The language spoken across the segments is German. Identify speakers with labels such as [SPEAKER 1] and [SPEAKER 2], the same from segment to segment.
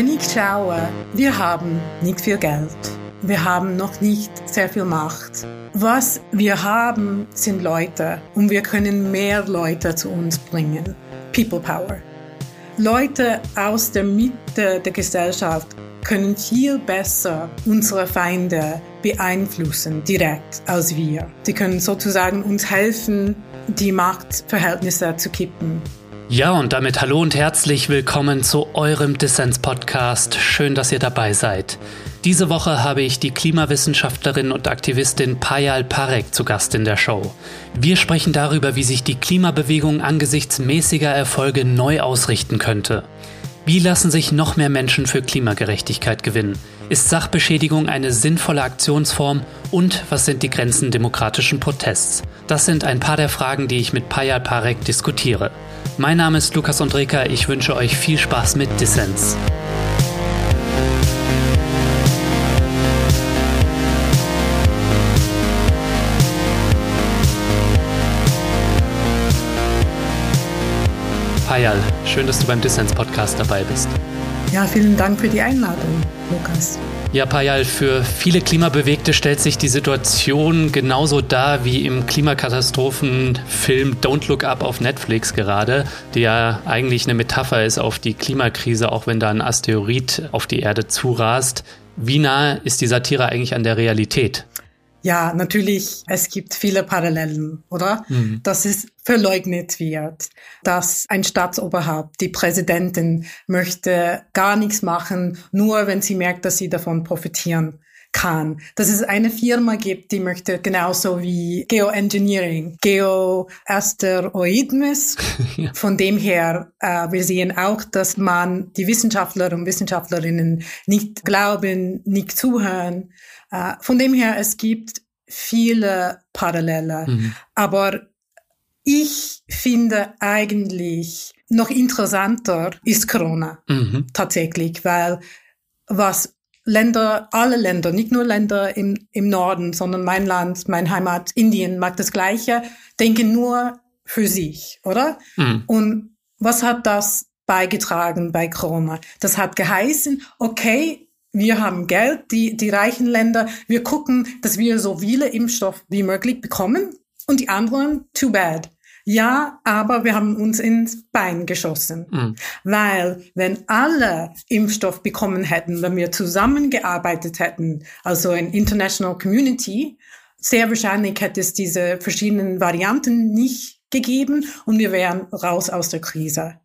[SPEAKER 1] wenn ich schaue, wir haben nicht viel Geld. Wir haben noch nicht sehr viel Macht. Was wir haben, sind Leute und wir können mehr Leute zu uns bringen. People Power. Leute aus der Mitte der Gesellschaft können viel besser unsere Feinde beeinflussen, direkt als wir. Sie können sozusagen uns helfen, die Machtverhältnisse zu kippen.
[SPEAKER 2] Ja, und damit hallo und herzlich willkommen zu eurem Dissens-Podcast. Schön, dass ihr dabei seid. Diese Woche habe ich die Klimawissenschaftlerin und Aktivistin Payal Parek zu Gast in der Show. Wir sprechen darüber, wie sich die Klimabewegung angesichts mäßiger Erfolge neu ausrichten könnte. Wie lassen sich noch mehr Menschen für Klimagerechtigkeit gewinnen? Ist Sachbeschädigung eine sinnvolle Aktionsform? Und was sind die Grenzen demokratischen Protests? Das sind ein paar der Fragen, die ich mit Payal Parek diskutiere. Mein Name ist Lukas Andreka, ich wünsche euch viel Spaß mit Dissens. Payal, schön, dass du beim Dissens Podcast dabei bist.
[SPEAKER 1] Ja, vielen Dank für die Einladung, Lukas.
[SPEAKER 2] Ja, Payal, für viele Klimabewegte stellt sich die Situation genauso dar wie im Klimakatastrophenfilm Don't Look Up auf Netflix gerade, der ja eigentlich eine Metapher ist auf die Klimakrise, auch wenn da ein Asteroid auf die Erde zurast. Wie nah ist die Satire eigentlich an der Realität?
[SPEAKER 1] Ja, natürlich, es gibt viele Parallelen, oder? Mhm. Dass es verleugnet wird, dass ein Staatsoberhaupt, die Präsidentin, möchte gar nichts machen, nur wenn sie merkt, dass sie davon profitieren kann. Dass es eine Firma gibt, die möchte genauso wie Geoengineering, Geoasteroidmus. ja. Von dem her, äh, wir sehen auch, dass man die Wissenschaftler und Wissenschaftlerinnen nicht glauben, nicht zuhören äh, von dem her, es gibt viele Parallele. Mhm. Aber ich finde eigentlich noch interessanter ist Corona mhm. tatsächlich, weil was Länder, alle Länder, nicht nur Länder im, im Norden, sondern mein Land, mein Heimat, Indien, mag das Gleiche, denken nur für sich, oder? Mhm. Und was hat das beigetragen bei Corona? Das hat geheißen, okay, wir haben Geld, die, die reichen Länder. Wir gucken, dass wir so viele Impfstoff wie möglich bekommen. Und die anderen, too bad. Ja, aber wir haben uns ins Bein geschossen. Mhm. Weil wenn alle Impfstoff bekommen hätten, wenn wir zusammengearbeitet hätten, also in International Community, sehr wahrscheinlich hätte es diese verschiedenen Varianten nicht gegeben und wir wären raus aus der Krise.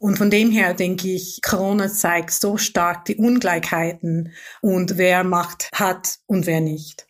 [SPEAKER 1] Und von dem her denke ich, Corona zeigt so stark die Ungleichheiten und wer Macht hat und wer nicht.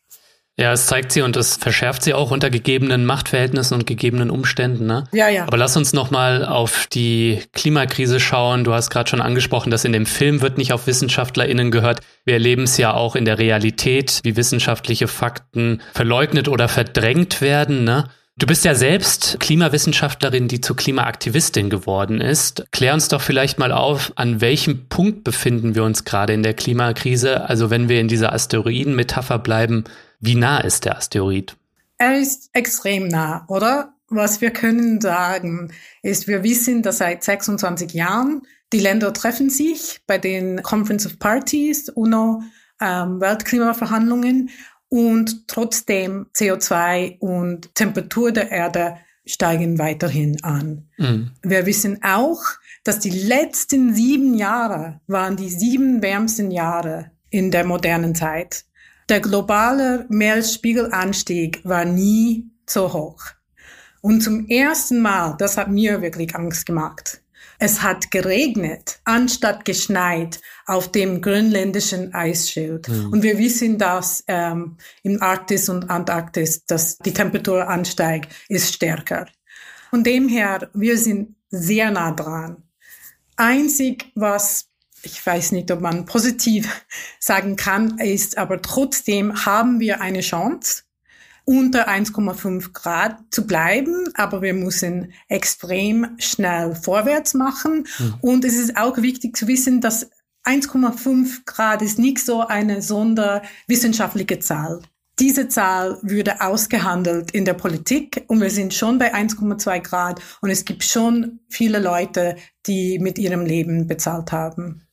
[SPEAKER 2] Ja, es zeigt sie und es verschärft sie auch unter gegebenen Machtverhältnissen und gegebenen Umständen. Ne?
[SPEAKER 1] Ja, ja.
[SPEAKER 2] Aber lass uns noch mal auf die Klimakrise schauen. Du hast gerade schon angesprochen, dass in dem Film wird nicht auf WissenschaftlerInnen gehört. Wir erleben es ja auch in der Realität, wie wissenschaftliche Fakten verleugnet oder verdrängt werden. Ne? Du bist ja selbst Klimawissenschaftlerin, die zur Klimaaktivistin geworden ist. Klär uns doch vielleicht mal auf, an welchem Punkt befinden wir uns gerade in der Klimakrise? Also wenn wir in dieser Asteroiden-Metapher bleiben, wie nah ist der Asteroid?
[SPEAKER 1] Er ist extrem nah, oder? Was wir können sagen, ist, wir wissen, dass seit 26 Jahren die Länder treffen sich bei den Conference of Parties, UNO, ähm, Weltklimaverhandlungen und trotzdem CO2 und Temperatur der Erde steigen weiterhin an. Mhm. Wir wissen auch, dass die letzten sieben Jahre waren die sieben wärmsten Jahre in der modernen Zeit. Der globale Meeresspiegelanstieg war nie so hoch. Und zum ersten Mal, das hat mir wirklich Angst gemacht, es hat geregnet, anstatt geschneit auf dem grönländischen Eisschild. Mhm. Und wir wissen, dass ähm, im Arktis und Antarktis, dass die Temperatur ansteigt, ist stärker. Von dem her, wir sind sehr nah dran. Einzig, was ich weiß nicht, ob man positiv sagen kann, ist, aber trotzdem haben wir eine Chance, unter 1,5 Grad zu bleiben, aber wir müssen extrem schnell vorwärts machen. Mhm. Und es ist auch wichtig zu wissen, dass 1,5 Grad ist nicht so eine sonderwissenschaftliche Zahl. Diese Zahl würde ausgehandelt in der Politik und wir sind schon bei 1,2 Grad und es gibt schon viele Leute, die mit ihrem Leben bezahlt haben.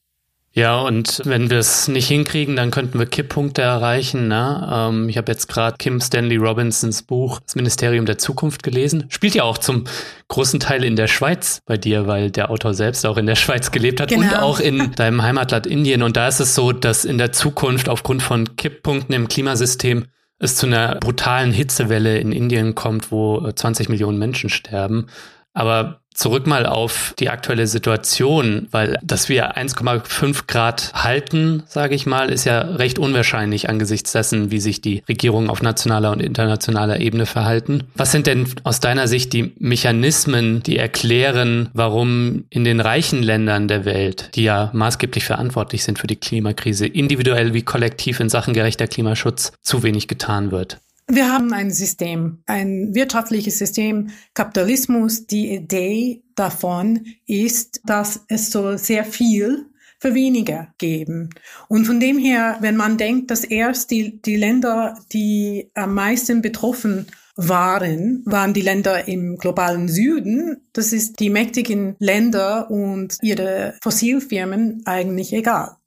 [SPEAKER 2] Ja, und wenn wir es nicht hinkriegen, dann könnten wir Kipppunkte erreichen. Ne? Ähm, ich habe jetzt gerade Kim Stanley Robinsons Buch Das Ministerium der Zukunft gelesen. Spielt ja auch zum großen Teil in der Schweiz bei dir, weil der Autor selbst auch in der Schweiz gelebt hat genau. und auch in deinem Heimatland Indien. Und da ist es so, dass in der Zukunft aufgrund von Kipppunkten im Klimasystem es zu einer brutalen Hitzewelle in Indien kommt, wo 20 Millionen Menschen sterben. Aber zurück mal auf die aktuelle Situation, weil dass wir 1,5 Grad halten, sage ich mal, ist ja recht unwahrscheinlich angesichts dessen, wie sich die Regierungen auf nationaler und internationaler Ebene verhalten. Was sind denn aus deiner Sicht die Mechanismen, die erklären, warum in den reichen Ländern der Welt, die ja maßgeblich verantwortlich sind für die Klimakrise, individuell wie kollektiv in Sachen gerechter Klimaschutz zu wenig getan wird?
[SPEAKER 1] Wir haben ein System, ein wirtschaftliches System, Kapitalismus. Die Idee davon ist, dass es so sehr viel für weniger geben. Und von dem her, wenn man denkt, dass erst die, die Länder, die am meisten betroffen waren, waren die Länder im globalen Süden. Das ist die mächtigen Länder und ihre Fossilfirmen eigentlich egal.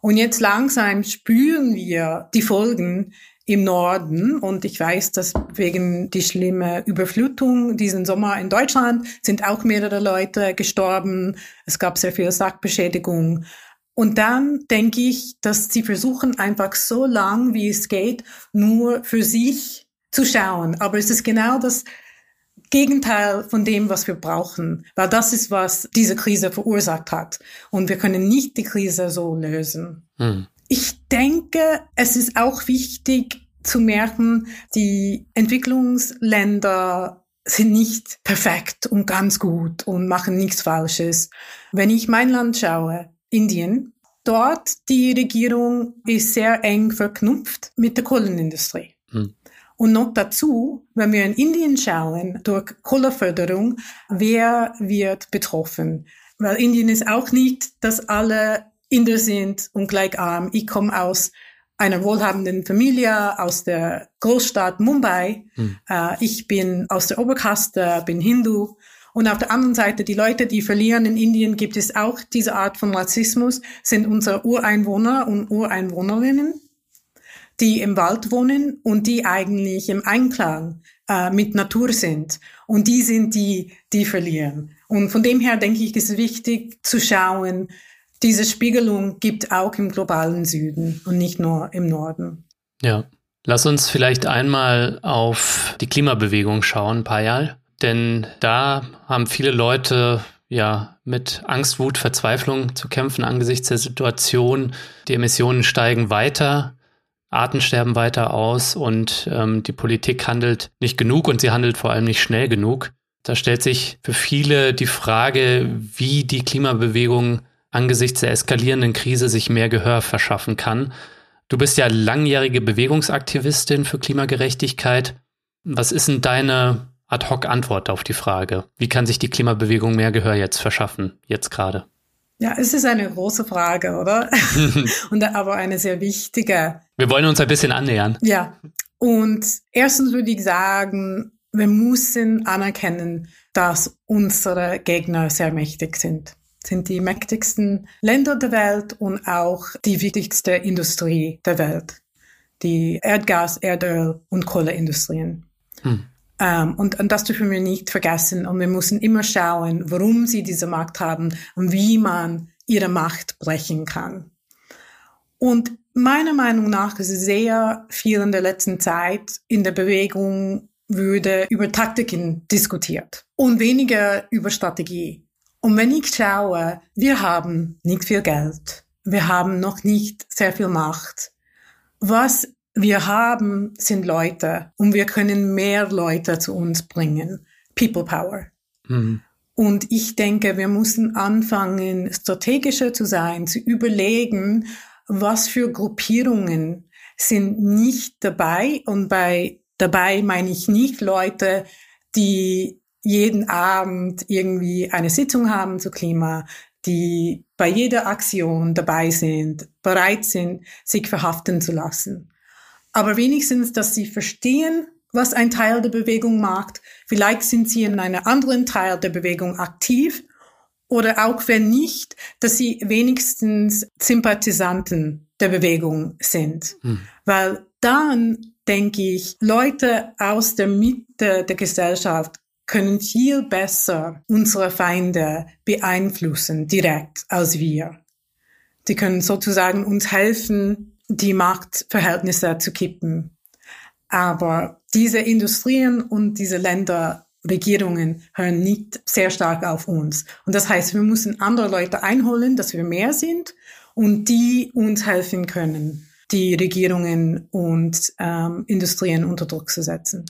[SPEAKER 1] Und jetzt langsam spüren wir die Folgen im Norden. Und ich weiß, dass wegen die schlimme Überflutung diesen Sommer in Deutschland sind auch mehrere Leute gestorben. Es gab sehr viel Sachbeschädigung. Und dann denke ich, dass sie versuchen einfach so lang wie es geht, nur für sich zu schauen. Aber es ist genau das Gegenteil von dem, was wir brauchen, weil das ist, was diese Krise verursacht hat. Und wir können nicht die Krise so lösen. Hm. Ich denke, es ist auch wichtig zu merken, die Entwicklungsländer sind nicht perfekt und ganz gut und machen nichts Falsches. Wenn ich mein Land schaue, Indien, dort die Regierung ist sehr eng verknüpft mit der Kohlenindustrie. Hm. Und noch dazu, wenn wir in Indien schauen, durch Kohleförderung, wer wird betroffen? Weil Indien ist auch nicht, dass alle Inder sind und gleich arm. Ich komme aus einer wohlhabenden Familie aus der Großstadt Mumbai. Hm. Äh, ich bin aus der Oberkaste, bin Hindu. Und auf der anderen Seite, die Leute, die verlieren in Indien, gibt es auch diese Art von Rassismus, sind unsere Ureinwohner und Ureinwohnerinnen, die im Wald wohnen und die eigentlich im Einklang äh, mit Natur sind. Und die sind die, die verlieren. Und von dem her denke ich, ist es wichtig zu schauen, diese Spiegelung gibt auch im globalen Süden und nicht nur im Norden.
[SPEAKER 2] Ja. Lass uns vielleicht einmal auf die Klimabewegung schauen, Payal. Denn da haben viele Leute ja mit Angst, Wut, Verzweiflung zu kämpfen angesichts der Situation. Die Emissionen steigen weiter, Arten sterben weiter aus und ähm, die Politik handelt nicht genug und sie handelt vor allem nicht schnell genug. Da stellt sich für viele die Frage, wie die Klimabewegung angesichts der eskalierenden Krise sich mehr Gehör verschaffen kann. Du bist ja langjährige Bewegungsaktivistin für Klimagerechtigkeit. Was ist denn deine Ad-hoc-Antwort auf die Frage? Wie kann sich die Klimabewegung mehr Gehör jetzt verschaffen, jetzt gerade?
[SPEAKER 1] Ja, es ist eine große Frage, oder? und aber eine sehr wichtige.
[SPEAKER 2] Wir wollen uns ein bisschen annähern.
[SPEAKER 1] Ja. Und erstens würde ich sagen, wir müssen anerkennen, dass unsere Gegner sehr mächtig sind sind die mächtigsten Länder der Welt und auch die wichtigste Industrie der Welt. Die Erdgas, Erdöl und Kohleindustrien. Hm. Um, ähm, und, und das dürfen wir nicht vergessen. Und wir müssen immer schauen, warum sie diese Macht haben und wie man ihre Macht brechen kann. Und meiner Meinung nach ist sehr viel in der letzten Zeit in der Bewegung würde über Taktiken diskutiert und weniger über Strategie. Und wenn ich schaue, wir haben nicht viel Geld, wir haben noch nicht sehr viel Macht. Was wir haben, sind Leute und wir können mehr Leute zu uns bringen. People Power. Mhm. Und ich denke, wir müssen anfangen, strategischer zu sein, zu überlegen, was für Gruppierungen sind nicht dabei. Und bei dabei meine ich nicht Leute, die jeden Abend irgendwie eine Sitzung haben zu Klima, die bei jeder Aktion dabei sind, bereit sind, sich verhaften zu lassen. Aber wenigstens, dass sie verstehen, was ein Teil der Bewegung macht. Vielleicht sind sie in einem anderen Teil der Bewegung aktiv oder auch wenn nicht, dass sie wenigstens Sympathisanten der Bewegung sind. Hm. Weil dann denke ich, Leute aus der Mitte der Gesellschaft können viel besser unsere Feinde beeinflussen, direkt als wir. Die können sozusagen uns helfen, die Machtverhältnisse zu kippen. Aber diese Industrien und diese Länder, Regierungen hören nicht sehr stark auf uns. Und das heißt, wir müssen andere Leute einholen, dass wir mehr sind und die uns helfen können, die Regierungen und ähm, Industrien unter Druck zu setzen.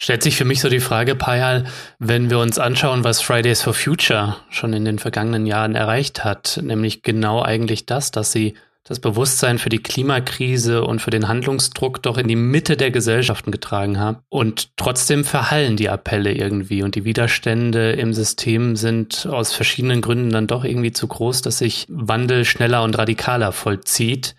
[SPEAKER 2] Stellt sich für mich so die Frage, Payal, wenn wir uns anschauen, was Fridays for Future schon in den vergangenen Jahren erreicht hat, nämlich genau eigentlich das, dass sie das Bewusstsein für die Klimakrise und für den Handlungsdruck doch in die Mitte der Gesellschaften getragen haben. Und trotzdem verhallen die Appelle irgendwie und die Widerstände im System sind aus verschiedenen Gründen dann doch irgendwie zu groß, dass sich Wandel schneller und radikaler vollzieht.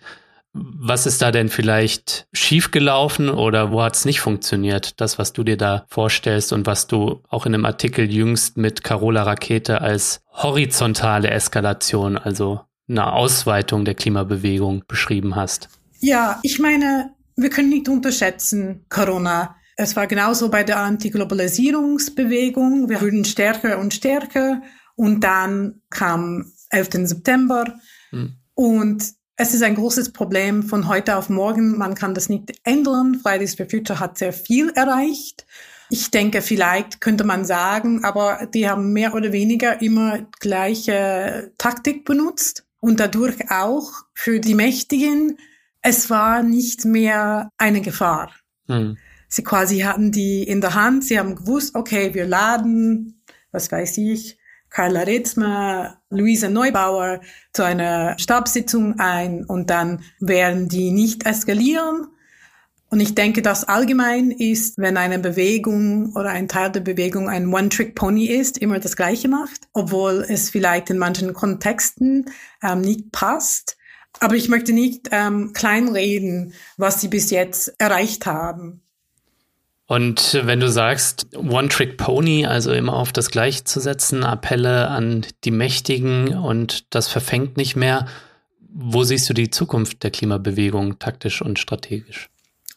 [SPEAKER 2] Was ist da denn vielleicht schiefgelaufen oder wo hat es nicht funktioniert? Das, was du dir da vorstellst und was du auch in einem Artikel jüngst mit Carola Rakete als horizontale Eskalation, also eine Ausweitung der Klimabewegung beschrieben hast.
[SPEAKER 1] Ja, ich meine, wir können nicht unterschätzen Corona. Es war genauso bei der Antiglobalisierungsbewegung. Wir wurden stärker und stärker und dann kam 11. September hm. und es ist ein großes Problem von heute auf morgen. Man kann das nicht ändern. Fridays for Future hat sehr viel erreicht. Ich denke, vielleicht könnte man sagen, aber die haben mehr oder weniger immer gleiche Taktik benutzt und dadurch auch für die Mächtigen, es war nicht mehr eine Gefahr. Hm. Sie quasi hatten die in der Hand, sie haben gewusst, okay, wir laden, was weiß ich, Carla Ritzmer, Luisa Neubauer zu einer Stabssitzung ein und dann werden die nicht eskalieren. Und ich denke, das allgemein ist, wenn eine Bewegung oder ein Teil der Bewegung ein One-Trick-Pony ist, immer das Gleiche macht, obwohl es vielleicht in manchen Kontexten ähm, nicht passt. Aber ich möchte nicht ähm, kleinreden, was sie bis jetzt erreicht haben.
[SPEAKER 2] Und wenn du sagst, One-Trick-Pony, also immer auf das Gleiche zu setzen, Appelle an die Mächtigen und das verfängt nicht mehr, wo siehst du die Zukunft der Klimabewegung taktisch und strategisch?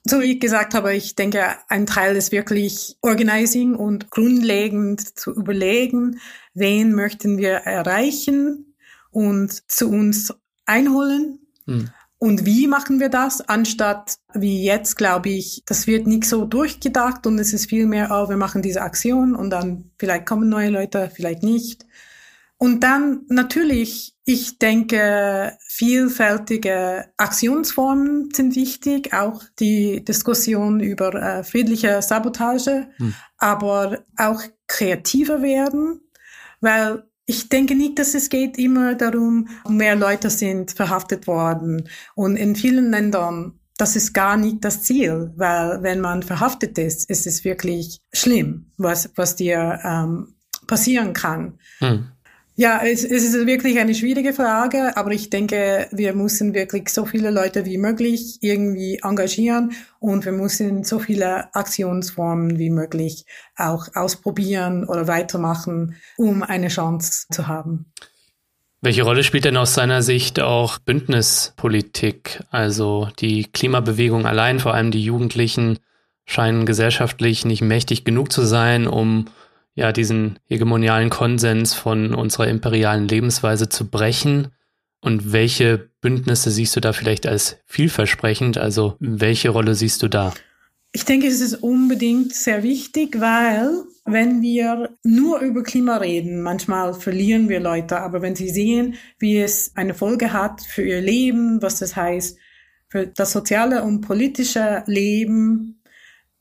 [SPEAKER 1] So wie ich gesagt habe, ich denke, ein Teil ist wirklich Organizing und grundlegend zu überlegen, wen möchten wir erreichen und zu uns einholen. Hm. Und wie machen wir das? Anstatt wie jetzt, glaube ich, das wird nicht so durchgedacht und es ist viel mehr, oh, wir machen diese Aktion und dann vielleicht kommen neue Leute, vielleicht nicht. Und dann natürlich, ich denke, vielfältige Aktionsformen sind wichtig, auch die Diskussion über äh, friedliche Sabotage, hm. aber auch kreativer werden, weil ich denke nicht, dass es geht immer darum, mehr Leute sind verhaftet worden. Und in vielen Ländern, das ist gar nicht das Ziel, weil wenn man verhaftet ist, ist es wirklich schlimm, was, was dir ähm, passieren kann. Hm. Ja, es, es ist wirklich eine schwierige Frage, aber ich denke, wir müssen wirklich so viele Leute wie möglich irgendwie engagieren und wir müssen so viele Aktionsformen wie möglich auch ausprobieren oder weitermachen, um eine Chance zu haben.
[SPEAKER 2] Welche Rolle spielt denn aus seiner Sicht auch Bündnispolitik? Also die Klimabewegung allein, vor allem die Jugendlichen, scheinen gesellschaftlich nicht mächtig genug zu sein, um ja, diesen hegemonialen Konsens von unserer imperialen Lebensweise zu brechen? Und welche Bündnisse siehst du da vielleicht als vielversprechend? Also welche Rolle siehst du da?
[SPEAKER 1] Ich denke, es ist unbedingt sehr wichtig, weil wenn wir nur über Klima reden, manchmal verlieren wir Leute, aber wenn sie sehen, wie es eine Folge hat für ihr Leben, was das heißt für das soziale und politische Leben,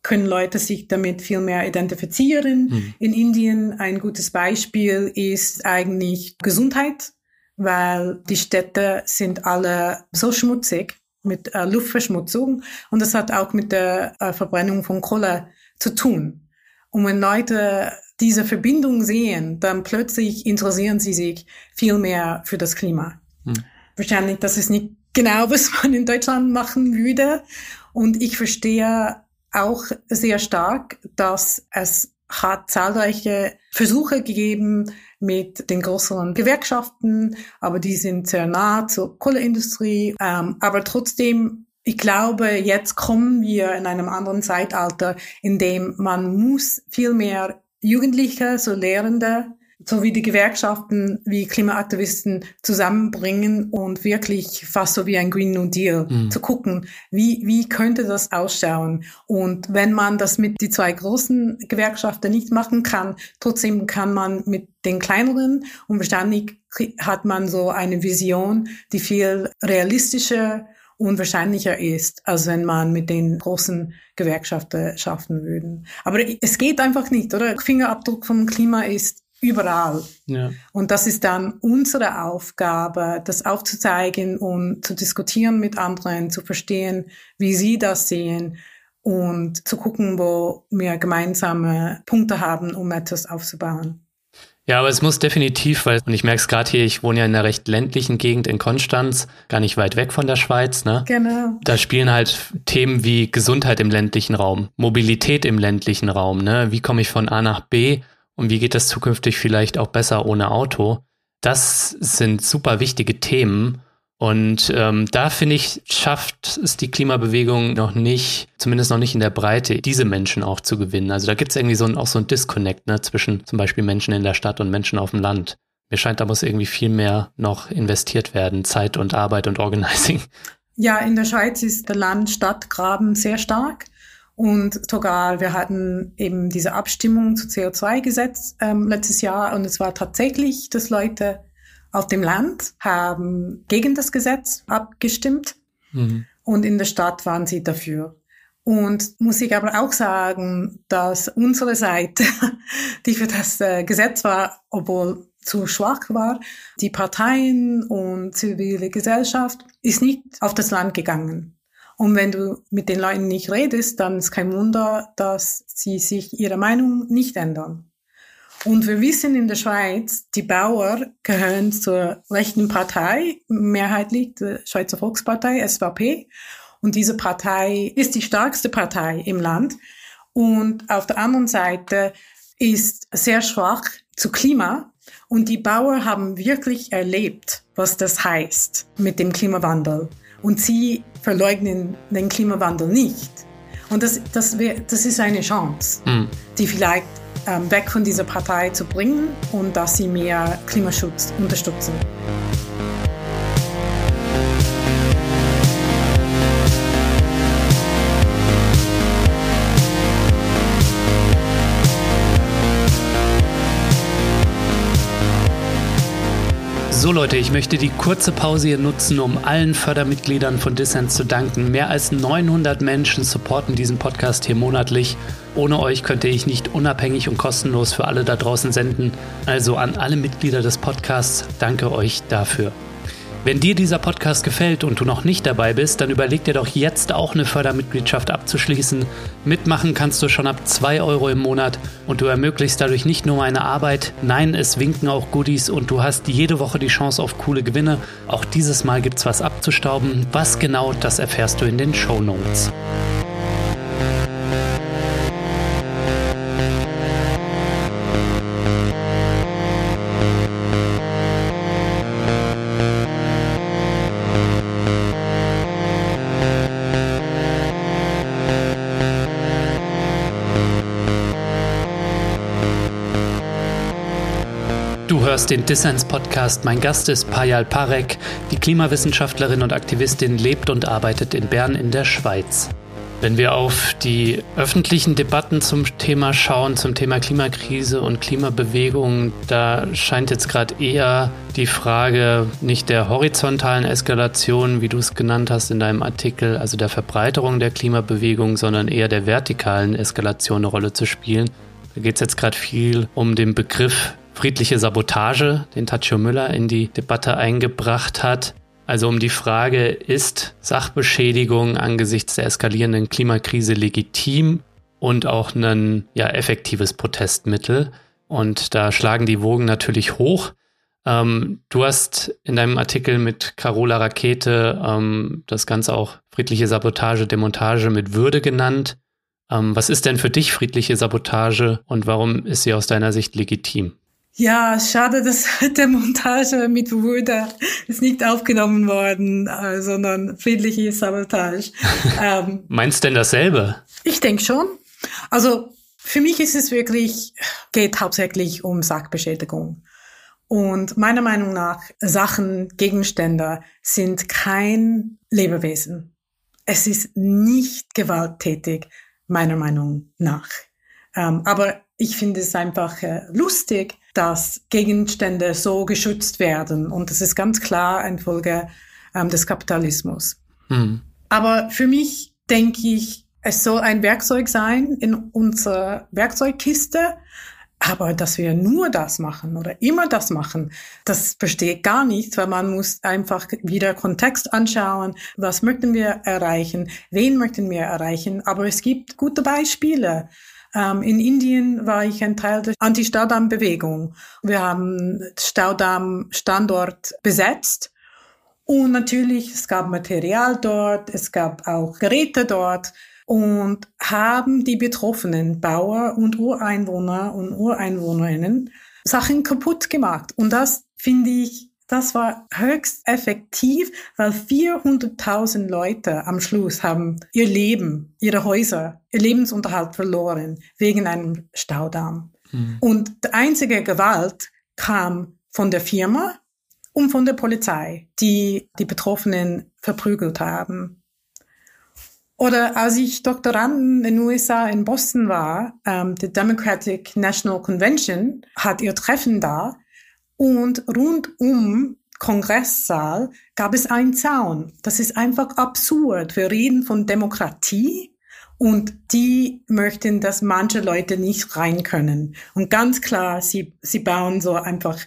[SPEAKER 1] können Leute sich damit viel mehr identifizieren. Mhm. In Indien ein gutes Beispiel ist eigentlich Gesundheit, weil die Städte sind alle so schmutzig mit äh, Luftverschmutzung und das hat auch mit der äh, Verbrennung von Kohle zu tun. Und wenn Leute diese Verbindung sehen, dann plötzlich interessieren sie sich viel mehr für das Klima. Mhm. Wahrscheinlich, das ist nicht genau, was man in Deutschland machen würde. Und ich verstehe auch sehr stark, dass es hat zahlreiche Versuche gegeben mit den größeren Gewerkschaften, aber die sind sehr nah zur Kohleindustrie. Ähm, aber trotzdem, ich glaube, jetzt kommen wir in einem anderen Zeitalter, in dem man muss viel mehr Jugendliche, so Lehrende, sowie die Gewerkschaften wie Klimaaktivisten zusammenbringen und wirklich fast so wie ein Green New Deal mhm. zu gucken, wie, wie könnte das ausschauen? Und wenn man das mit die zwei großen Gewerkschaften nicht machen kann, trotzdem kann man mit den kleineren und wahrscheinlich hat man so eine Vision, die viel realistischer und wahrscheinlicher ist, als wenn man mit den großen Gewerkschaften schaffen würde. Aber es geht einfach nicht, oder? Fingerabdruck vom Klima ist überall. Ja. Und das ist dann unsere Aufgabe, das aufzuzeigen und zu diskutieren mit anderen, zu verstehen, wie sie das sehen und zu gucken, wo wir gemeinsame Punkte haben, um etwas aufzubauen.
[SPEAKER 2] Ja, aber es muss definitiv, weil, und ich merke es gerade hier, ich wohne ja in einer recht ländlichen Gegend in Konstanz, gar nicht weit weg von der Schweiz, ne?
[SPEAKER 1] Genau.
[SPEAKER 2] Da spielen halt Themen wie Gesundheit im ländlichen Raum, Mobilität im ländlichen Raum, ne? Wie komme ich von A nach B? Und wie geht das zukünftig vielleicht auch besser ohne Auto? Das sind super wichtige Themen. Und ähm, da finde ich, schafft es die Klimabewegung noch nicht, zumindest noch nicht in der Breite, diese Menschen auch zu gewinnen. Also da gibt es irgendwie so ein, auch so ein Disconnect ne, zwischen zum Beispiel Menschen in der Stadt und Menschen auf dem Land. Mir scheint, da muss irgendwie viel mehr noch investiert werden, Zeit und Arbeit und Organizing.
[SPEAKER 1] Ja, in der Schweiz ist der Land-Stadt-Graben sehr stark. Und sogar, wir hatten eben diese Abstimmung zu CO2-Gesetz ähm, letztes Jahr und es war tatsächlich, dass Leute auf dem Land haben gegen das Gesetz abgestimmt mhm. und in der Stadt waren sie dafür. Und muss ich aber auch sagen, dass unsere Seite, die für das äh, Gesetz war, obwohl zu schwach war, die Parteien und zivile Gesellschaft, ist nicht auf das Land gegangen. Und wenn du mit den Leuten nicht redest, dann ist kein Wunder, dass sie sich ihre Meinung nicht ändern. Und wir wissen in der Schweiz, die Bauer gehören zur rechten Partei, mehrheitlich die Schweizer Volkspartei, SVP. Und diese Partei ist die stärkste Partei im Land. Und auf der anderen Seite ist sehr schwach zu Klima. Und die Bauern haben wirklich erlebt, was das heißt mit dem Klimawandel. Und sie verleugnen den Klimawandel nicht. Und das, das, wär, das ist eine Chance, mhm. die vielleicht ähm, weg von dieser Partei zu bringen und dass sie mehr Klimaschutz unterstützen.
[SPEAKER 2] So Leute, ich möchte die kurze Pause hier nutzen, um allen Fördermitgliedern von Dissens zu danken. Mehr als 900 Menschen supporten diesen Podcast hier monatlich. Ohne euch könnte ich nicht unabhängig und kostenlos für alle da draußen senden. Also an alle Mitglieder des Podcasts, danke euch dafür. Wenn dir dieser Podcast gefällt und du noch nicht dabei bist, dann überleg dir doch jetzt auch eine Fördermitgliedschaft abzuschließen. Mitmachen kannst du schon ab 2 Euro im Monat und du ermöglichst dadurch nicht nur meine Arbeit, nein, es winken auch Goodies und du hast jede Woche die Chance auf coole Gewinne. Auch dieses Mal gibt's was abzustauben. Was genau, das erfährst du in den Show Notes. Hörst den Dissens-Podcast. Mein Gast ist Payal Parek. Die Klimawissenschaftlerin und Aktivistin lebt und arbeitet in Bern in der Schweiz. Wenn wir auf die öffentlichen Debatten zum Thema schauen, zum Thema Klimakrise und Klimabewegung, da scheint jetzt gerade eher die Frage nicht der horizontalen Eskalation, wie du es genannt hast in deinem Artikel, also der Verbreiterung der Klimabewegung, sondern eher der vertikalen Eskalation eine Rolle zu spielen. Da geht es jetzt gerade viel um den Begriff friedliche Sabotage, den Taccio Müller in die Debatte eingebracht hat. Also um die Frage, ist Sachbeschädigung angesichts der eskalierenden Klimakrise legitim und auch ein ja, effektives Protestmittel? Und da schlagen die Wogen natürlich hoch. Ähm, du hast in deinem Artikel mit Carola Rakete ähm, das Ganze auch friedliche Sabotage, Demontage mit Würde genannt. Ähm, was ist denn für dich friedliche Sabotage und warum ist sie aus deiner Sicht legitim?
[SPEAKER 1] Ja, schade, dass der Montage mit Wuda ist nicht aufgenommen worden, äh, sondern friedliche Sabotage.
[SPEAKER 2] ähm, Meinst denn dasselbe?
[SPEAKER 1] Ich denke schon. Also für mich ist es wirklich, geht hauptsächlich um Sachbeschädigung. Und meiner Meinung nach, Sachen, Gegenstände sind kein Lebewesen. Es ist nicht gewalttätig, meiner Meinung nach. Ähm, aber ich finde es einfach äh, lustig, dass Gegenstände so geschützt werden. Und das ist ganz klar eine Folge ähm, des Kapitalismus. Mhm. Aber für mich denke ich, es soll ein Werkzeug sein in unserer Werkzeugkiste. Aber dass wir nur das machen oder immer das machen, das verstehe gar nicht, weil man muss einfach wieder Kontext anschauen. Was möchten wir erreichen? Wen möchten wir erreichen? Aber es gibt gute Beispiele. Ähm, in Indien war ich ein Teil der Anti-Staudamm-Bewegung. Wir haben Staudamm-Standort besetzt. Und natürlich, es gab Material dort, es gab auch Geräte dort und haben die betroffenen Bauer und Ureinwohner und Ureinwohnerinnen Sachen kaputt gemacht. Und das finde ich, das war höchst effektiv, weil 400.000 Leute am Schluss haben ihr Leben, ihre Häuser, ihr Lebensunterhalt verloren wegen einem Staudamm. Mhm. Und die einzige Gewalt kam von der Firma und von der Polizei, die die Betroffenen verprügelt haben. Oder als ich Doktoranden in den USA in Boston war, ähm, die Democratic National Convention hat ihr Treffen da und rund um Kongresssaal gab es einen Zaun. Das ist einfach absurd. Wir reden von Demokratie und die möchten, dass manche Leute nicht rein können. Und ganz klar, sie, sie bauen so einfach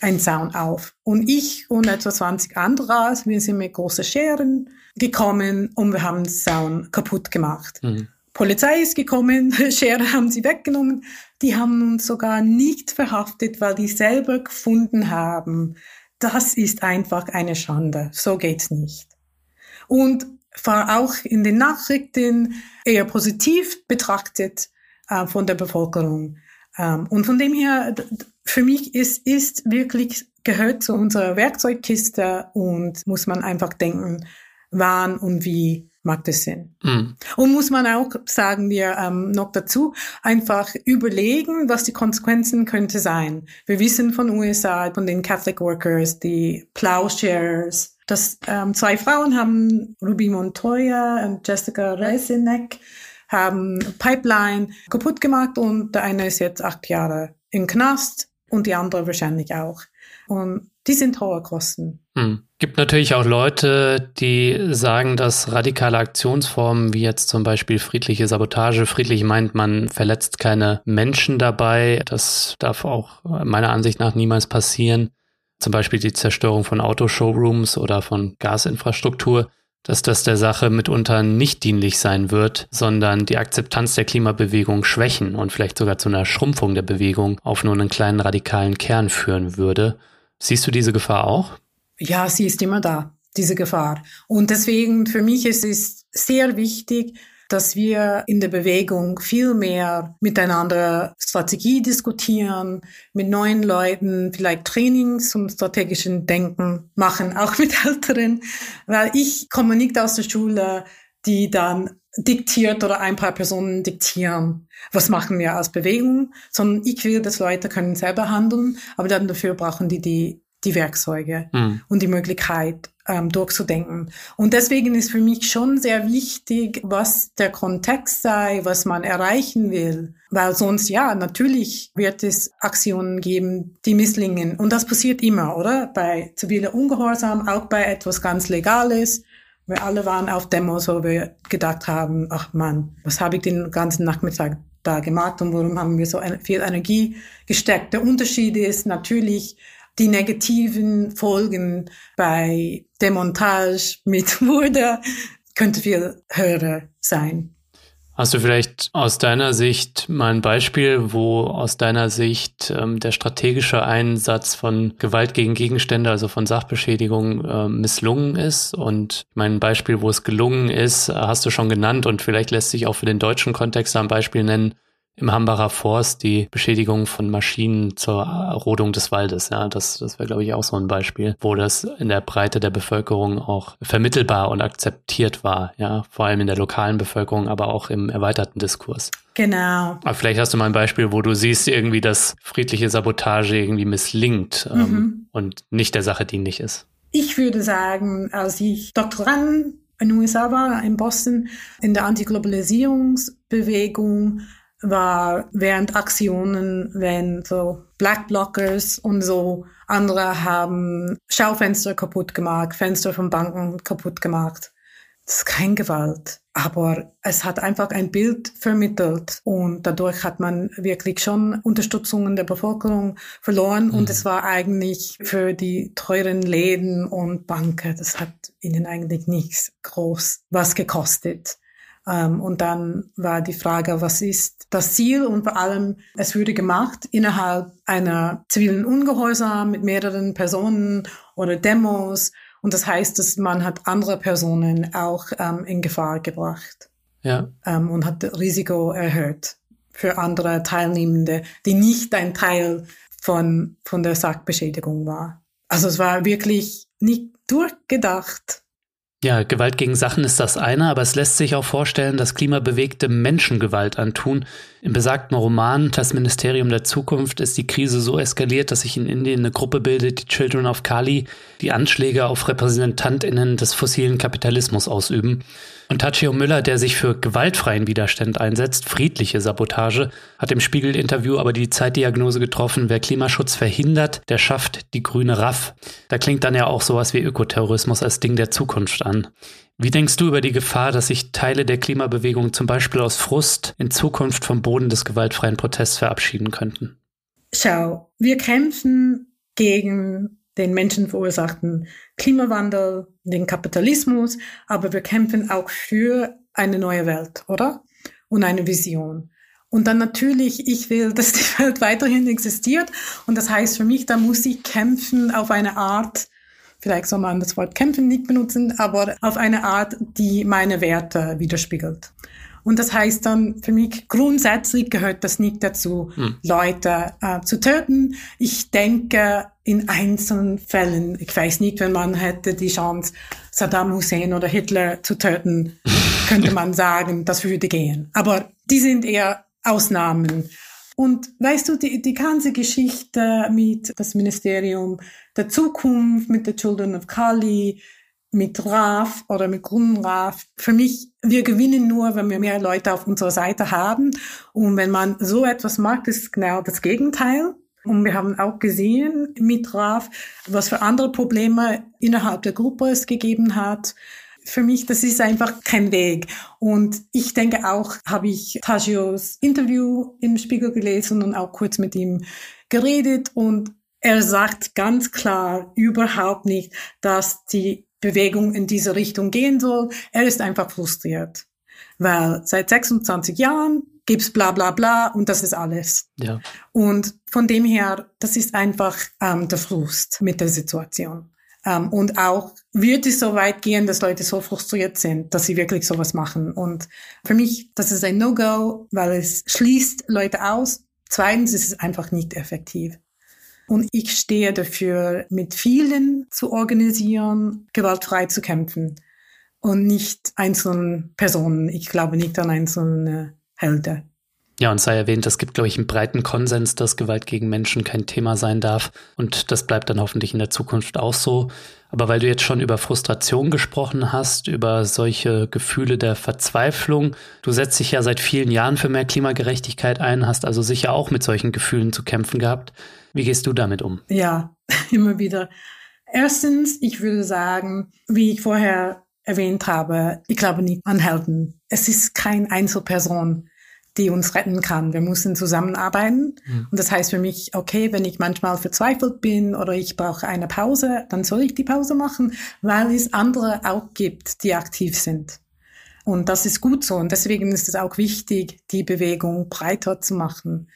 [SPEAKER 1] einen Zaun auf. Und ich und etwa 20 andere, wir sind mit großen Scheren gekommen und wir haben den Zaun kaputt gemacht. Mhm. Polizei ist gekommen, Schere haben sie weggenommen. Die haben uns sogar nicht verhaftet, weil die selber gefunden haben. Das ist einfach eine Schande. So geht's nicht. Und war auch in den Nachrichten eher positiv betrachtet äh, von der Bevölkerung. Ähm, und von dem her, für mich ist, ist wirklich gehört zu unserer Werkzeugkiste und muss man einfach denken, wann und wie macht es Sinn. Mhm. Und muss man auch, sagen wir ähm, noch dazu, einfach überlegen, was die Konsequenzen könnte sein. Wir wissen von USA, von den Catholic Workers, die Plowshares, dass ähm, zwei Frauen haben, Ruby Montoya und Jessica Reisinek, haben Pipeline kaputt gemacht und der eine ist jetzt acht Jahre im Knast und die andere wahrscheinlich auch. Und die sind hohe Kosten.
[SPEAKER 2] Hm. Gibt natürlich auch Leute, die sagen, dass radikale Aktionsformen wie jetzt zum Beispiel friedliche Sabotage, friedlich meint, man verletzt keine Menschen dabei. Das darf auch meiner Ansicht nach niemals passieren. Zum Beispiel die Zerstörung von Autoshowrooms oder von Gasinfrastruktur, dass das der Sache mitunter nicht dienlich sein wird, sondern die Akzeptanz der Klimabewegung schwächen und vielleicht sogar zu einer Schrumpfung der Bewegung auf nur einen kleinen radikalen Kern führen würde. Siehst du diese Gefahr auch?
[SPEAKER 1] Ja, sie ist immer da, diese Gefahr. Und deswegen für mich ist es sehr wichtig, dass wir in der Bewegung viel mehr miteinander Strategie diskutieren, mit neuen Leuten vielleicht Trainings zum strategischen Denken machen, auch mit Älteren, weil ich komme nicht aus der Schule, die dann diktiert oder ein paar Personen diktieren, was machen wir als Bewegung, sondern ich will, dass Leute können selber handeln, aber dann dafür brauchen die die, die Werkzeuge mhm. und die Möglichkeit, ähm, durchzudenken. Und deswegen ist für mich schon sehr wichtig, was der Kontext sei, was man erreichen will. Weil sonst, ja, natürlich wird es Aktionen geben, die misslingen. Und das passiert immer, oder? Bei ziviler Ungehorsam, auch bei etwas ganz Legales. Wir alle waren auf Demos, wo wir gedacht haben, ach man, was habe ich den ganzen Nachmittag da gemacht und warum haben wir so viel Energie gesteckt? Der Unterschied ist natürlich die negativen Folgen bei Demontage mit Wurde könnte viel höher sein.
[SPEAKER 2] Hast du vielleicht aus deiner Sicht mal ein Beispiel, wo aus deiner Sicht ähm, der strategische Einsatz von Gewalt gegen Gegenstände, also von Sachbeschädigung, äh, misslungen ist? Und mein Beispiel, wo es gelungen ist, hast du schon genannt und vielleicht lässt sich auch für den deutschen Kontext ein Beispiel nennen im Hambacher Forst die Beschädigung von Maschinen zur Rodung des Waldes. Ja, das, das wäre, glaube ich, auch so ein Beispiel, wo das in der Breite der Bevölkerung auch vermittelbar und akzeptiert war. Ja, vor allem in der lokalen Bevölkerung, aber auch im erweiterten Diskurs.
[SPEAKER 1] Genau.
[SPEAKER 2] Aber vielleicht hast du mal ein Beispiel, wo du siehst irgendwie, dass friedliche Sabotage irgendwie misslingt ähm, mhm. und nicht der Sache dienlich ist.
[SPEAKER 1] Ich würde sagen, als ich Doktorand in den USA war, in Boston, in der Antiglobalisierungsbewegung, war während Aktionen, wenn so Black Blockers und so andere haben Schaufenster kaputt gemacht, Fenster von Banken kaputt gemacht. Das ist kein Gewalt, aber es hat einfach ein Bild vermittelt und dadurch hat man wirklich schon Unterstützung der Bevölkerung verloren mhm. und es war eigentlich für die teuren Läden und Banken, das hat ihnen eigentlich nichts groß was gekostet. Ähm, und dann war die Frage, was ist das Ziel? Und vor allem, es wurde gemacht innerhalb einer zivilen Ungehorsam mit mehreren Personen oder Demos. Und das heißt, dass man hat andere Personen auch ähm, in Gefahr gebracht. Ja. Ähm, und hat das Risiko erhöht für andere Teilnehmende, die nicht ein Teil von, von der Sachbeschädigung war. Also es war wirklich nicht durchgedacht.
[SPEAKER 2] Ja, Gewalt gegen Sachen ist das eine, aber es lässt sich auch vorstellen, dass Klimabewegte Menschen Gewalt antun. Im besagten Roman Das Ministerium der Zukunft ist die Krise so eskaliert, dass sich in Indien eine Gruppe bildet, die Children of Kali, die Anschläge auf RepräsentantInnen des fossilen Kapitalismus ausüben. Und Tachio Müller, der sich für gewaltfreien Widerstand einsetzt, friedliche Sabotage, hat im Spiegel-Interview aber die Zeitdiagnose getroffen, wer Klimaschutz verhindert, der schafft die grüne Raff. Da klingt dann ja auch sowas wie Ökoterrorismus als Ding der Zukunft an. Wie denkst du über die Gefahr, dass sich Teile der Klimabewegung zum Beispiel aus Frust in Zukunft vom Boden des gewaltfreien Protests verabschieden könnten?
[SPEAKER 1] Schau, wir kämpfen gegen den menschenverursachten Klimawandel, den Kapitalismus, aber wir kämpfen auch für eine neue Welt, oder? Und eine Vision. Und dann natürlich, ich will, dass die Welt weiterhin existiert. Und das heißt für mich, da muss ich kämpfen auf eine Art, vielleicht soll man das Wort kämpfen nicht benutzen, aber auf eine Art, die meine Werte widerspiegelt. Und das heißt dann für mich grundsätzlich gehört das nicht dazu, hm. Leute äh, zu töten. Ich denke in einzelnen Fällen, ich weiß nicht, wenn man hätte die Chance, Saddam Hussein oder Hitler zu töten, könnte man sagen, das würde gehen. Aber die sind eher Ausnahmen. Und weißt du, die, die ganze Geschichte mit das Ministerium der Zukunft, mit der Children of Kali, mit RAF oder mit GrünRAF. Für mich, wir gewinnen nur, wenn wir mehr Leute auf unserer Seite haben. Und wenn man so etwas macht, ist genau das Gegenteil. Und wir haben auch gesehen mit RAF, was für andere Probleme innerhalb der Gruppe es gegeben hat. Für mich, das ist einfach kein Weg. Und ich denke auch, habe ich Tajios Interview im Spiegel gelesen und auch kurz mit ihm geredet und er sagt ganz klar überhaupt nicht, dass die Bewegung in diese Richtung gehen soll. Er ist einfach frustriert, weil seit 26 Jahren gibt's bla bla bla und das ist alles. Ja. Und von dem her, das ist einfach ähm, der Frust mit der Situation. Ähm, und auch wird es so weit gehen, dass Leute so frustriert sind, dass sie wirklich sowas machen. Und für mich, das ist ein No-Go, weil es schließt Leute aus. Zweitens ist es einfach nicht effektiv. Und ich stehe dafür, mit vielen zu organisieren, gewaltfrei zu kämpfen und nicht einzelnen Personen. Ich glaube nicht an einzelne Helden.
[SPEAKER 2] Ja, und sei erwähnt, es gibt, glaube ich, einen breiten Konsens, dass Gewalt gegen Menschen kein Thema sein darf. Und das bleibt dann hoffentlich in der Zukunft auch so. Aber weil du jetzt schon über Frustration gesprochen hast, über solche Gefühle der Verzweiflung, du setzt dich ja seit vielen Jahren für mehr Klimagerechtigkeit ein, hast also sicher auch mit solchen Gefühlen zu kämpfen gehabt. Wie gehst du damit um?
[SPEAKER 1] Ja, immer wieder. Erstens, ich würde sagen, wie ich vorher erwähnt habe, ich glaube nicht an Helden. Es ist kein Einzelperson die uns retten kann. Wir müssen zusammenarbeiten. Mhm. Und das heißt für mich, okay, wenn ich manchmal verzweifelt bin oder ich brauche eine Pause, dann soll ich die Pause machen, weil es andere auch gibt, die aktiv sind. Und das ist gut so. Und deswegen ist es auch wichtig, die Bewegung breiter zu machen.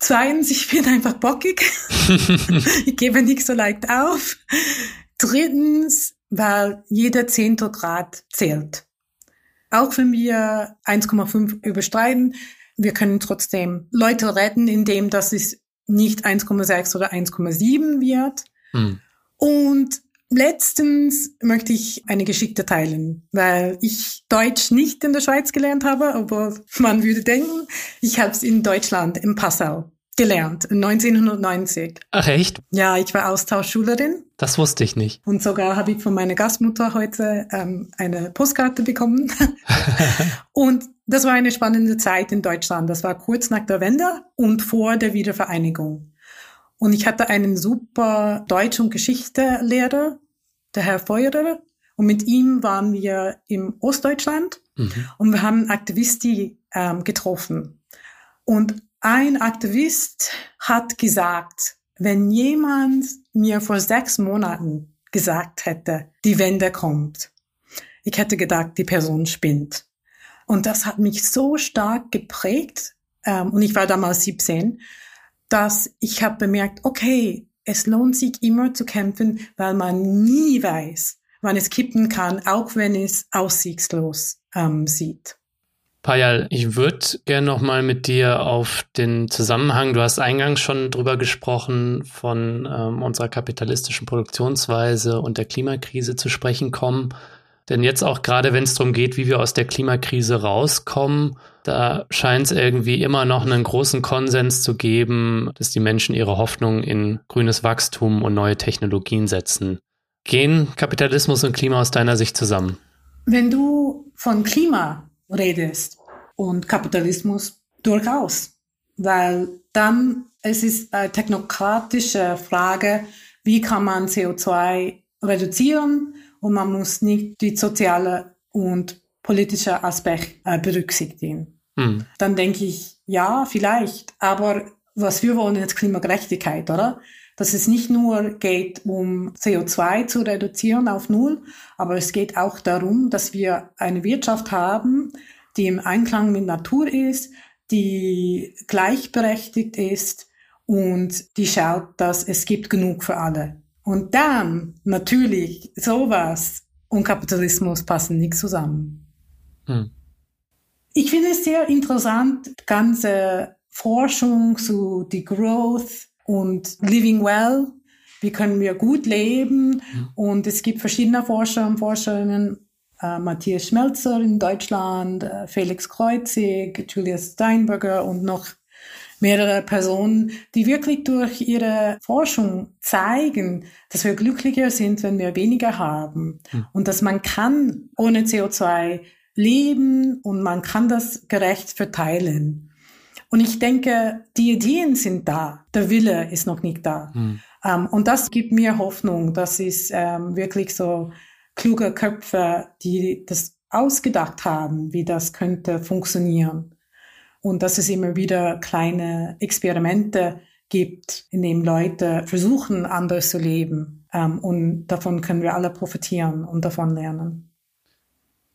[SPEAKER 1] Zweitens, ich bin einfach bockig. ich gebe nicht so leicht auf. Drittens, weil jeder Zehntel Grad zählt. Auch wenn wir 1,5 überstreiten, wir können trotzdem Leute retten, indem das es nicht 1,6 oder 1,7 wird. Hm. Und letztens möchte ich eine Geschichte teilen, weil ich Deutsch nicht in der Schweiz gelernt habe, aber man würde denken, ich habe es in Deutschland, in Passau gelernt, 1990.
[SPEAKER 2] Ach echt?
[SPEAKER 1] Ja, ich war Austauschschülerin.
[SPEAKER 2] Das wusste ich nicht.
[SPEAKER 1] Und sogar habe ich von meiner Gastmutter heute ähm, eine Postkarte bekommen. und das war eine spannende Zeit in Deutschland. Das war kurz nach der Wende und vor der Wiedervereinigung. Und ich hatte einen super Deutsch- und Geschichte-Lehrer, der Herr Feuerer. Und mit ihm waren wir im Ostdeutschland mhm. und wir haben Aktivisten ähm, getroffen. Und ein Aktivist hat gesagt, wenn jemand mir vor sechs Monaten gesagt hätte, die Wende kommt, ich hätte gedacht, die Person spinnt. Und das hat mich so stark geprägt, ähm, und ich war damals 17, dass ich habe bemerkt, okay, es lohnt sich immer zu kämpfen, weil man nie weiß, wann es kippen kann, auch wenn es aussichtslos ähm, sieht.
[SPEAKER 2] Payal, ich würde gerne noch mal mit dir auf den Zusammenhang, du hast eingangs schon drüber gesprochen, von ähm, unserer kapitalistischen Produktionsweise und der Klimakrise zu sprechen kommen. Denn jetzt auch gerade, wenn es darum geht, wie wir aus der Klimakrise rauskommen, da scheint es irgendwie immer noch einen großen Konsens zu geben, dass die Menschen ihre Hoffnung in grünes Wachstum und neue Technologien setzen. Gehen Kapitalismus und Klima aus deiner Sicht zusammen?
[SPEAKER 1] Wenn du von Klima redest. Und Kapitalismus durchaus, weil dann es ist eine technokratische Frage, wie kann man CO2 reduzieren und man muss nicht die soziale und politische Aspekt äh, berücksichtigen. Hm. Dann denke ich, ja, vielleicht, aber was wir wollen ist Klimagerechtigkeit, oder? Dass es nicht nur geht, um CO2 zu reduzieren auf Null, aber es geht auch darum, dass wir eine Wirtschaft haben, die im Einklang mit Natur ist, die gleichberechtigt ist und die schaut, dass es gibt genug für alle. Und dann natürlich sowas und Kapitalismus passen nicht zusammen. Hm. Ich finde es sehr interessant, ganze Forschung zu die Growth und Living Well. Wie können wir gut leben? Hm. Und es gibt verschiedene Forscher und Forscherinnen, äh, Matthias Schmelzer in Deutschland, äh, Felix Kreuzig, Julius Steinberger und noch mehrere Personen, die wirklich durch ihre Forschung zeigen, dass wir glücklicher sind, wenn wir weniger haben hm. und dass man kann ohne CO2 leben und man kann das gerecht verteilen. Und ich denke, die Ideen sind da, der Wille ist noch nicht da. Hm. Um, ähm, und das gibt mir Hoffnung. Das ist ähm, wirklich so kluge Köpfe, die das ausgedacht haben, wie das könnte funktionieren. Und dass es immer wieder kleine Experimente gibt, in denen Leute versuchen, anders zu leben. Ähm, und davon können wir alle profitieren und davon lernen.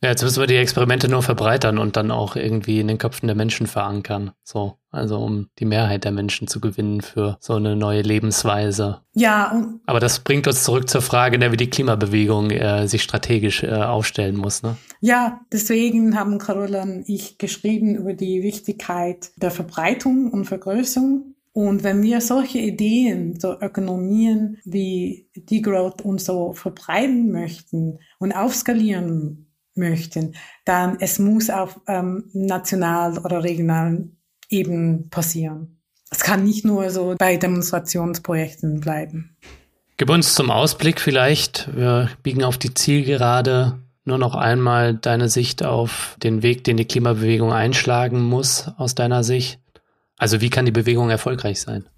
[SPEAKER 2] Ja, jetzt müssen wir die Experimente nur verbreitern und dann auch irgendwie in den Köpfen der Menschen verankern. So, also um die Mehrheit der Menschen zu gewinnen für so eine neue Lebensweise.
[SPEAKER 1] Ja.
[SPEAKER 2] Aber das bringt uns zurück zur Frage, der wie die Klimabewegung äh, sich strategisch äh, aufstellen muss. Ne?
[SPEAKER 1] Ja, deswegen haben Carola und ich geschrieben über die Wichtigkeit der Verbreitung und Vergrößerung und wenn wir solche Ideen, so Ökonomien wie Degrowth und so verbreiten möchten und aufskalieren möchten, dann es muss auf ähm, national oder regionalen Ebene passieren. Es kann nicht nur so bei Demonstrationsprojekten bleiben.
[SPEAKER 2] Gib uns zum Ausblick vielleicht, wir biegen auf die Zielgerade, nur noch einmal deine Sicht auf den Weg, den die Klimabewegung einschlagen muss aus deiner Sicht. Also wie kann die Bewegung erfolgreich sein?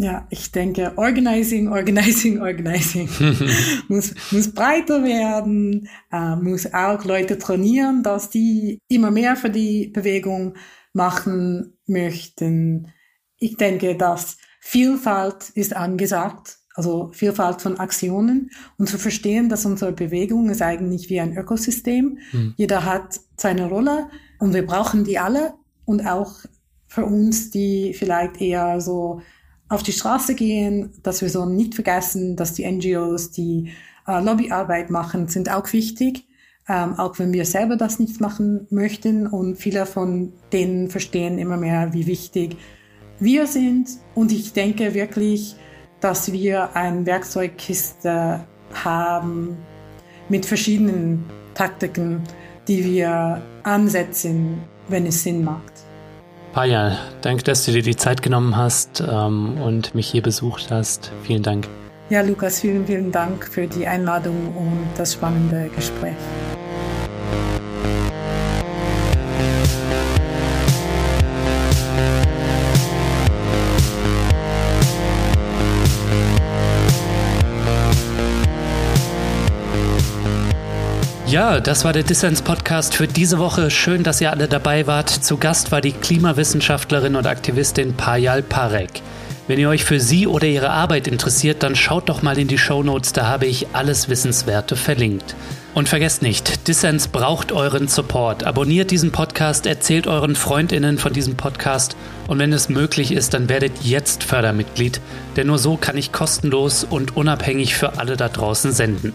[SPEAKER 1] Ja, ich denke, organizing, organizing, organizing muss, muss breiter werden, äh, muss auch Leute trainieren, dass die immer mehr für die Bewegung machen möchten. Ich denke, dass Vielfalt ist angesagt also Vielfalt von Aktionen und zu verstehen, dass unsere Bewegung ist eigentlich wie ein Ökosystem. Mhm. Jeder hat seine Rolle und wir brauchen die alle und auch für uns, die vielleicht eher so auf die Straße gehen, dass wir so nicht vergessen, dass die NGOs, die äh, Lobbyarbeit machen, sind auch wichtig, ähm, auch wenn wir selber das nicht machen möchten. Und viele von denen verstehen immer mehr, wie wichtig wir sind. Und ich denke wirklich, dass wir eine Werkzeugkiste haben mit verschiedenen Taktiken, die wir ansetzen, wenn es Sinn macht.
[SPEAKER 2] Payal, danke, dass du dir die Zeit genommen hast ähm, und mich hier besucht hast. Vielen Dank.
[SPEAKER 1] Ja, Lukas, vielen, vielen Dank für die Einladung und das spannende Gespräch.
[SPEAKER 2] Ja, das war der Dissens-Podcast für diese Woche. Schön, dass ihr alle dabei wart. Zu Gast war die Klimawissenschaftlerin und Aktivistin Payal Parek. Wenn ihr euch für sie oder ihre Arbeit interessiert, dann schaut doch mal in die Show Notes, da habe ich alles Wissenswerte verlinkt. Und vergesst nicht, Dissens braucht euren Support. Abonniert diesen Podcast, erzählt euren Freundinnen von diesem Podcast und wenn es möglich ist, dann werdet jetzt Fördermitglied, denn nur so kann ich kostenlos und unabhängig für alle da draußen senden.